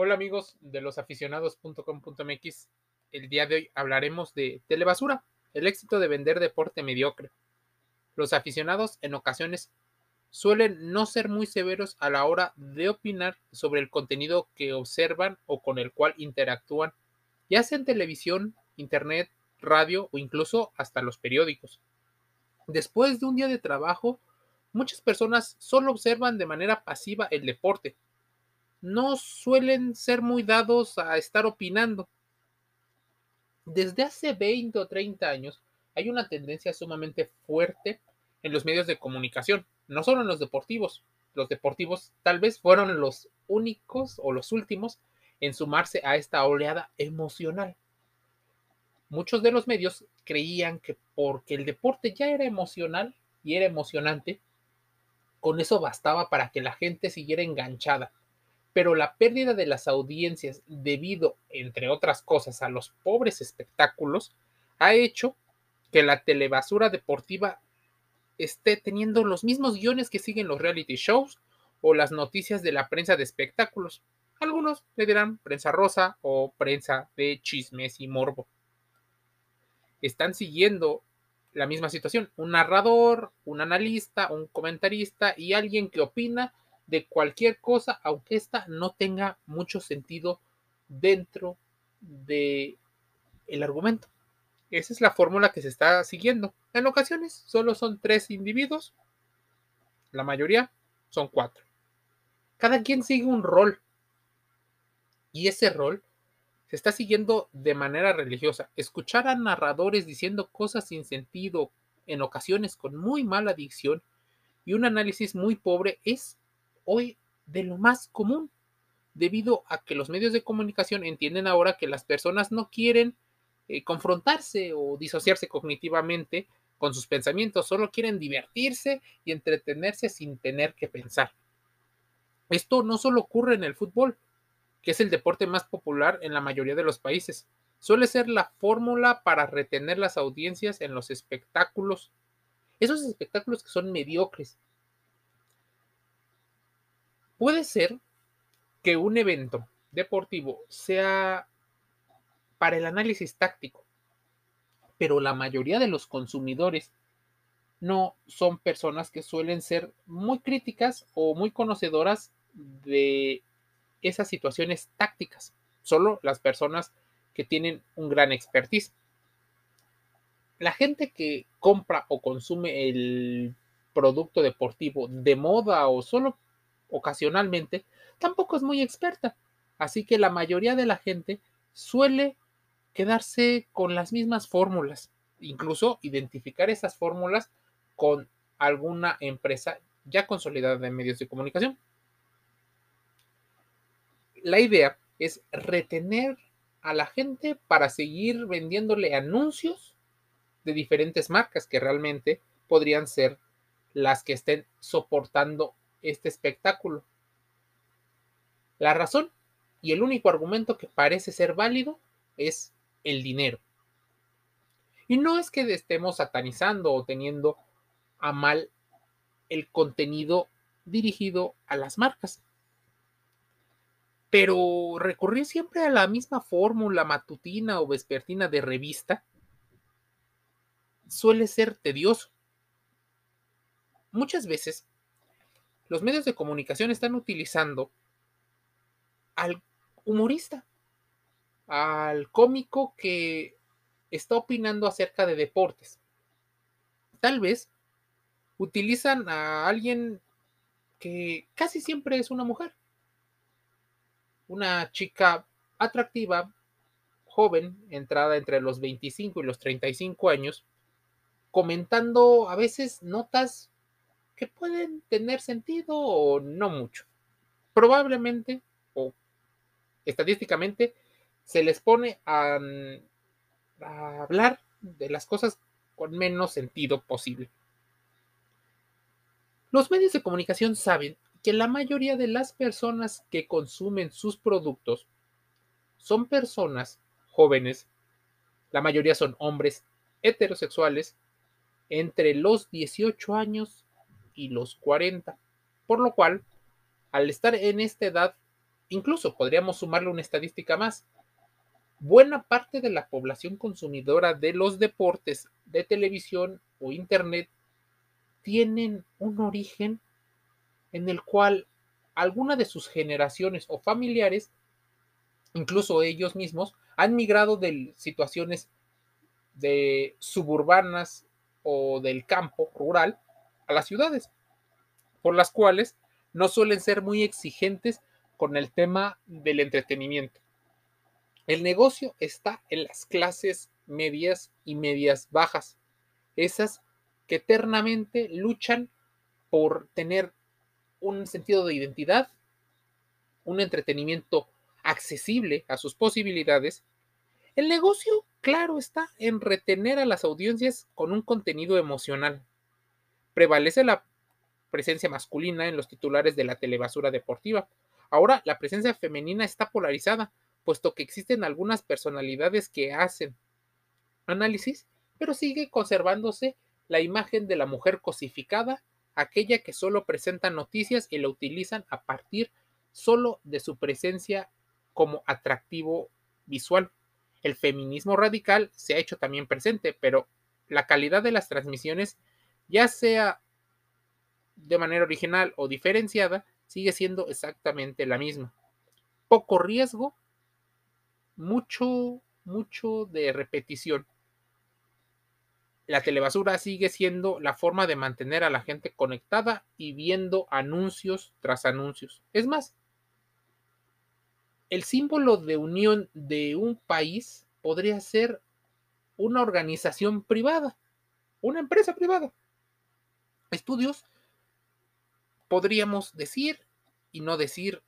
Hola amigos de losaficionados.com.mx. El día de hoy hablaremos de telebasura, el éxito de vender deporte mediocre. Los aficionados en ocasiones suelen no ser muy severos a la hora de opinar sobre el contenido que observan o con el cual interactúan, ya sea en televisión, internet, radio o incluso hasta los periódicos. Después de un día de trabajo, muchas personas solo observan de manera pasiva el deporte. No suelen ser muy dados a estar opinando. Desde hace 20 o 30 años hay una tendencia sumamente fuerte en los medios de comunicación, no solo en los deportivos. Los deportivos tal vez fueron los únicos o los últimos en sumarse a esta oleada emocional. Muchos de los medios creían que porque el deporte ya era emocional y era emocionante, con eso bastaba para que la gente siguiera enganchada. Pero la pérdida de las audiencias debido, entre otras cosas, a los pobres espectáculos, ha hecho que la telebasura deportiva esté teniendo los mismos guiones que siguen los reality shows o las noticias de la prensa de espectáculos. Algunos le dirán prensa rosa o prensa de chismes y morbo. Están siguiendo la misma situación. Un narrador, un analista, un comentarista y alguien que opina de cualquier cosa, aunque ésta no tenga mucho sentido dentro de el argumento. Esa es la fórmula que se está siguiendo. En ocasiones solo son tres individuos, la mayoría son cuatro. Cada quien sigue un rol y ese rol se está siguiendo de manera religiosa. Escuchar a narradores diciendo cosas sin sentido, en ocasiones con muy mala dicción, y un análisis muy pobre es hoy de lo más común, debido a que los medios de comunicación entienden ahora que las personas no quieren eh, confrontarse o disociarse cognitivamente con sus pensamientos, solo quieren divertirse y entretenerse sin tener que pensar. Esto no solo ocurre en el fútbol, que es el deporte más popular en la mayoría de los países. Suele ser la fórmula para retener las audiencias en los espectáculos, esos espectáculos que son mediocres. Puede ser que un evento deportivo sea para el análisis táctico, pero la mayoría de los consumidores no son personas que suelen ser muy críticas o muy conocedoras de esas situaciones tácticas, solo las personas que tienen un gran expertise. La gente que compra o consume el producto deportivo de moda o solo ocasionalmente, tampoco es muy experta. Así que la mayoría de la gente suele quedarse con las mismas fórmulas, incluso identificar esas fórmulas con alguna empresa ya consolidada en medios de comunicación la idea es retener a la gente para seguir vendiéndole anuncios de diferentes marcas que realmente podrían ser las que estén soportando este espectáculo. La razón y el único argumento que parece ser válido es el dinero. Y no es que estemos satanizando o teniendo a mal el contenido dirigido a las marcas pero recurrir siempre a la misma fórmula matutina o vespertina de revista suele ser tedioso. Muchas veces los medios de comunicación están utilizando al humorista, al cómico que está opinando acerca de deportes. Tal vez utilizan a alguien que casi siempre es una mujer una chica atractiva, joven, entrada entre los 25 y los 35 años, comentando a veces notas que pueden tener sentido o no mucho. Probablemente o estadísticamente se les pone a, a hablar de las cosas con menos sentido posible. Los medios de comunicación saben que la mayoría de las personas que consumen sus productos son personas jóvenes, la mayoría son hombres heterosexuales entre los 18 años y los 40, por lo cual, al estar en esta edad, incluso podríamos sumarle una estadística más. Buena parte de la población consumidora de los deportes de televisión o internet tienen un origen en el cual alguna de sus generaciones o familiares, incluso ellos mismos, han migrado de situaciones de suburbanas o del campo rural a las ciudades, por las cuales no suelen ser muy exigentes con el tema del entretenimiento. El negocio está en las clases medias y medias bajas, esas que eternamente luchan por tener un sentido de identidad, un entretenimiento accesible a sus posibilidades. El negocio, claro, está en retener a las audiencias con un contenido emocional. Prevalece la presencia masculina en los titulares de la telebasura deportiva. Ahora la presencia femenina está polarizada, puesto que existen algunas personalidades que hacen análisis, pero sigue conservándose la imagen de la mujer cosificada aquella que solo presenta noticias y la utilizan a partir solo de su presencia como atractivo visual. El feminismo radical se ha hecho también presente, pero la calidad de las transmisiones, ya sea de manera original o diferenciada, sigue siendo exactamente la misma. Poco riesgo, mucho, mucho de repetición la telebasura sigue siendo la forma de mantener a la gente conectada y viendo anuncios tras anuncios. Es más, el símbolo de unión de un país podría ser una organización privada, una empresa privada. Estudios, podríamos decir y no decir,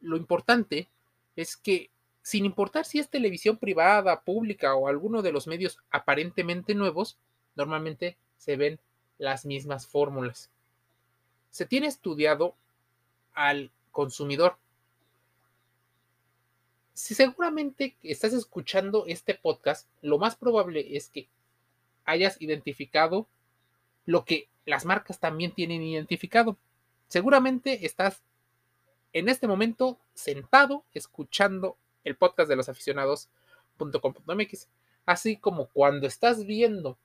lo importante es que sin importar si es televisión privada, pública o alguno de los medios aparentemente nuevos, normalmente se ven las mismas fórmulas. Se tiene estudiado al consumidor. Si seguramente estás escuchando este podcast, lo más probable es que hayas identificado lo que las marcas también tienen identificado. Seguramente estás en este momento sentado escuchando el podcast de los aficionados.com.mx. Así como cuando estás viendo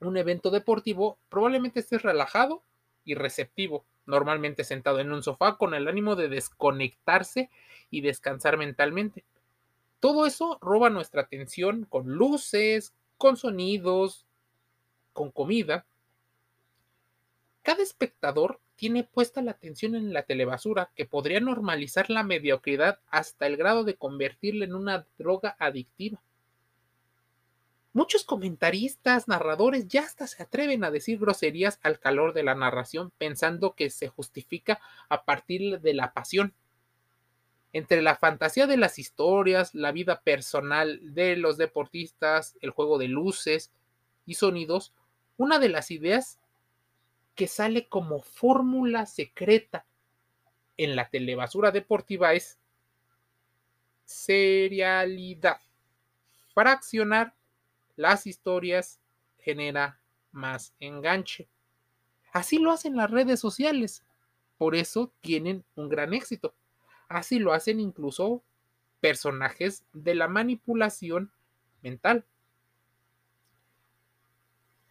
un evento deportivo, probablemente estés relajado y receptivo, normalmente sentado en un sofá con el ánimo de desconectarse y descansar mentalmente. Todo eso roba nuestra atención con luces, con sonidos, con comida. Cada espectador tiene puesta la atención en la telebasura que podría normalizar la mediocridad hasta el grado de convertirla en una droga adictiva. Muchos comentaristas, narradores ya hasta se atreven a decir groserías al calor de la narración pensando que se justifica a partir de la pasión. Entre la fantasía de las historias, la vida personal de los deportistas, el juego de luces y sonidos, una de las ideas que sale como fórmula secreta en la telebasura deportiva es serialidad. Fraccionar las historias genera más enganche. Así lo hacen las redes sociales. Por eso tienen un gran éxito. Así lo hacen incluso personajes de la manipulación mental.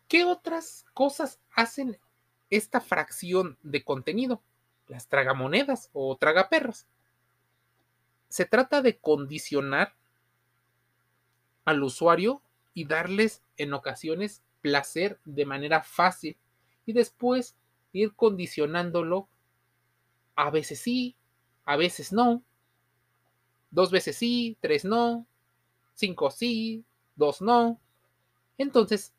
¿Qué otras cosas hacen esta fracción de contenido, las tragamonedas o tragaperras. Se trata de condicionar al usuario y darles en ocasiones placer de manera fácil y después ir condicionándolo a veces sí, a veces no, dos veces sí, tres no, cinco sí, dos no. Entonces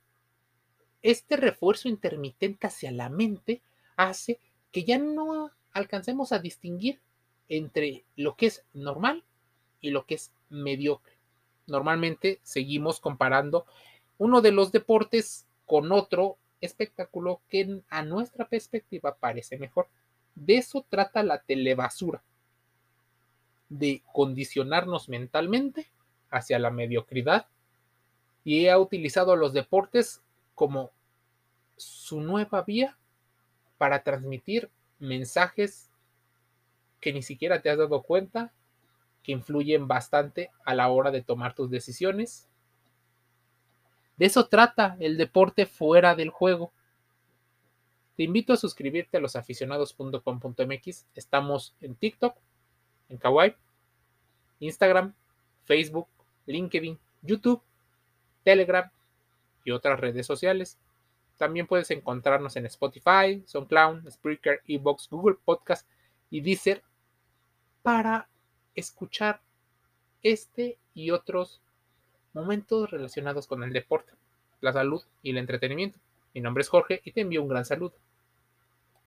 este refuerzo intermitente hacia la mente hace que ya no alcancemos a distinguir entre lo que es normal y lo que es mediocre. Normalmente seguimos comparando uno de los deportes con otro espectáculo que a nuestra perspectiva parece mejor. De eso trata la telebasura, de condicionarnos mentalmente hacia la mediocridad y ha utilizado los deportes como su nueva vía para transmitir mensajes que ni siquiera te has dado cuenta que influyen bastante a la hora de tomar tus decisiones. De eso trata el deporte fuera del juego. Te invito a suscribirte a losaficionados.com.mx. Estamos en TikTok, en Kawaii, Instagram, Facebook, LinkedIn, YouTube, Telegram y otras redes sociales. También puedes encontrarnos en Spotify, SoundCloud, Spreaker, Ebox, Google Podcast y Deezer para escuchar este y otros momentos relacionados con el deporte, la salud y el entretenimiento. Mi nombre es Jorge y te envío un gran saludo.